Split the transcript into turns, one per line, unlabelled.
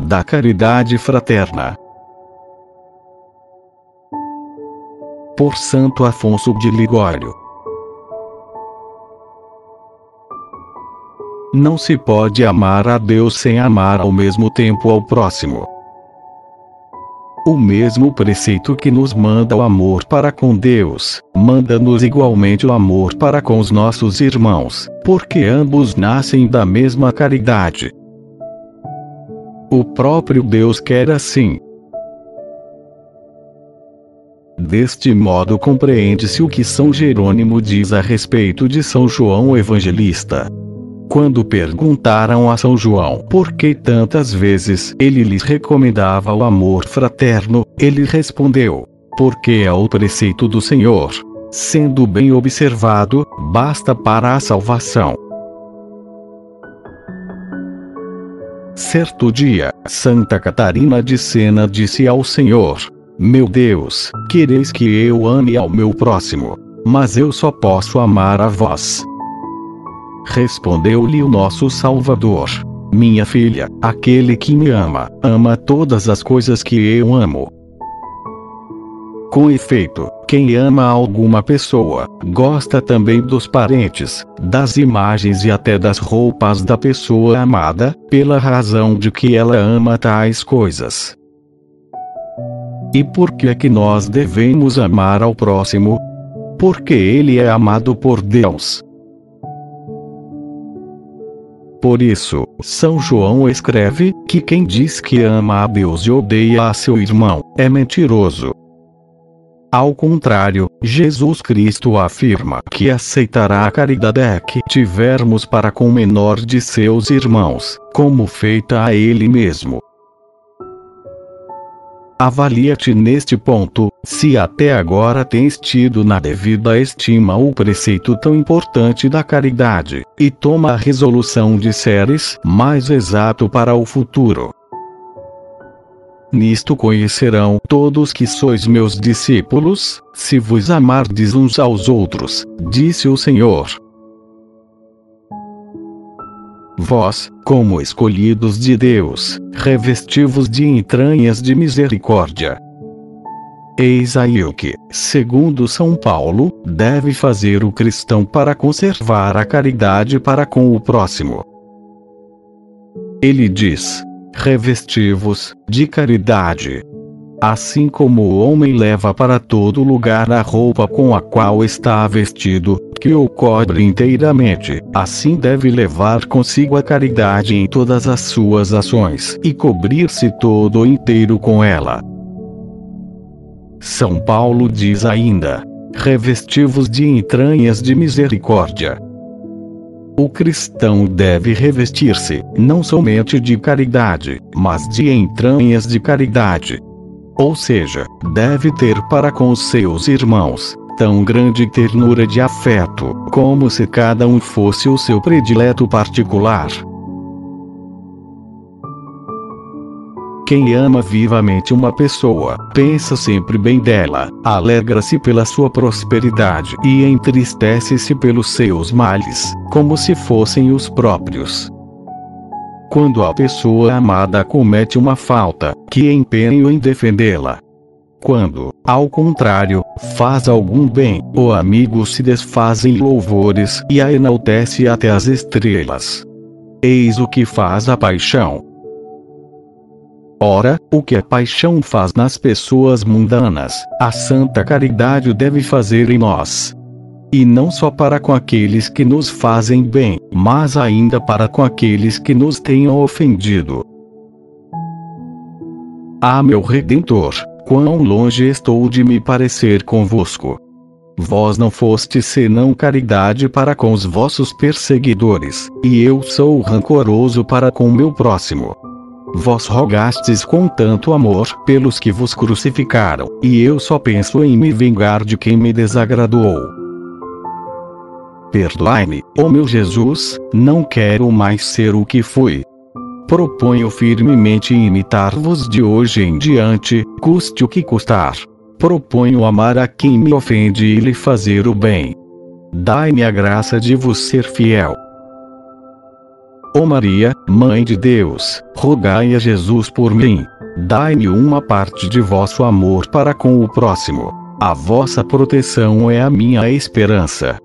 Da caridade fraterna. Por Santo Afonso de Ligório. Não se pode amar a Deus sem amar ao mesmo tempo ao próximo. O mesmo preceito que nos manda o amor para com Deus, manda-nos igualmente o amor para com os nossos irmãos, porque ambos nascem da mesma caridade. O próprio Deus quer assim. Deste modo compreende-se o que São Jerônimo diz a respeito de São João Evangelista. Quando perguntaram a São João por que tantas vezes ele lhes recomendava o amor fraterno, ele respondeu: Porque é o preceito do Senhor. Sendo bem observado, basta para a salvação. Certo dia, Santa Catarina de Sena disse ao Senhor: Meu Deus, quereis que eu ame ao meu próximo, mas eu só posso amar a vós. Respondeu-lhe o nosso Salvador: Minha filha, aquele que me ama, ama todas as coisas que eu amo. Com efeito, quem ama alguma pessoa, gosta também dos parentes, das imagens e até das roupas da pessoa amada, pela razão de que ela ama tais coisas. E por que é que nós devemos amar ao próximo? Porque ele é amado por Deus. Por isso, São João escreve que quem diz que ama a Deus e odeia a seu irmão é mentiroso. Ao contrário, Jesus Cristo afirma que aceitará a caridade que tivermos para com o menor de seus irmãos, como feita a ele mesmo. Avalia-te neste ponto, se até agora tens tido na devida estima o preceito tão importante da caridade, e toma a resolução de seres mais exato para o futuro. Nisto conhecerão todos que sois meus discípulos, se vos amardes uns aos outros, disse o Senhor. Vós, como escolhidos de Deus, revestivos de entranhas de misericórdia. Eis aí o que, segundo São Paulo, deve fazer o cristão para conservar a caridade para com o próximo. Ele diz: revestivos de caridade. Assim como o homem leva para todo lugar a roupa com a qual está vestido, que o cobre inteiramente, assim deve levar consigo a caridade em todas as suas ações e cobrir-se todo inteiro com ela. São Paulo diz ainda: revestivos de entranhas de misericórdia. O cristão deve revestir-se, não somente de caridade, mas de entranhas de caridade. Ou seja, deve ter para com os seus irmãos tão grande ternura de afeto, como se cada um fosse o seu predileto particular. Quem ama vivamente uma pessoa, pensa sempre bem dela, alegra-se pela sua prosperidade e entristece-se pelos seus males, como se fossem os próprios. Quando a pessoa amada comete uma falta, que empenho em defendê-la. Quando, ao contrário, faz algum bem, o amigo se desfaz em louvores e a enaltece até as estrelas. Eis o que faz a paixão. Ora, o que a paixão faz nas pessoas mundanas, a santa caridade deve fazer em nós. E não só para com aqueles que nos fazem bem, mas ainda para com aqueles que nos tenham ofendido. Ah, meu Redentor, quão longe estou de me parecer convosco. Vós não fostes senão caridade para com os vossos perseguidores, e eu sou rancoroso para com meu próximo. Vós rogastes com tanto amor pelos que vos crucificaram, e eu só penso em me vingar de quem me desagradou. Perdoai-me, ó meu Jesus, não quero mais ser o que fui. Proponho firmemente imitar-vos de hoje em diante, custe o que custar. Proponho amar a quem me ofende e lhe fazer o bem. dai-me a graça de vos ser fiel. Ó Maria, Mãe de Deus, rogai a Jesus por mim. Dai-me uma parte de vosso amor para com o próximo. A vossa proteção é a minha esperança.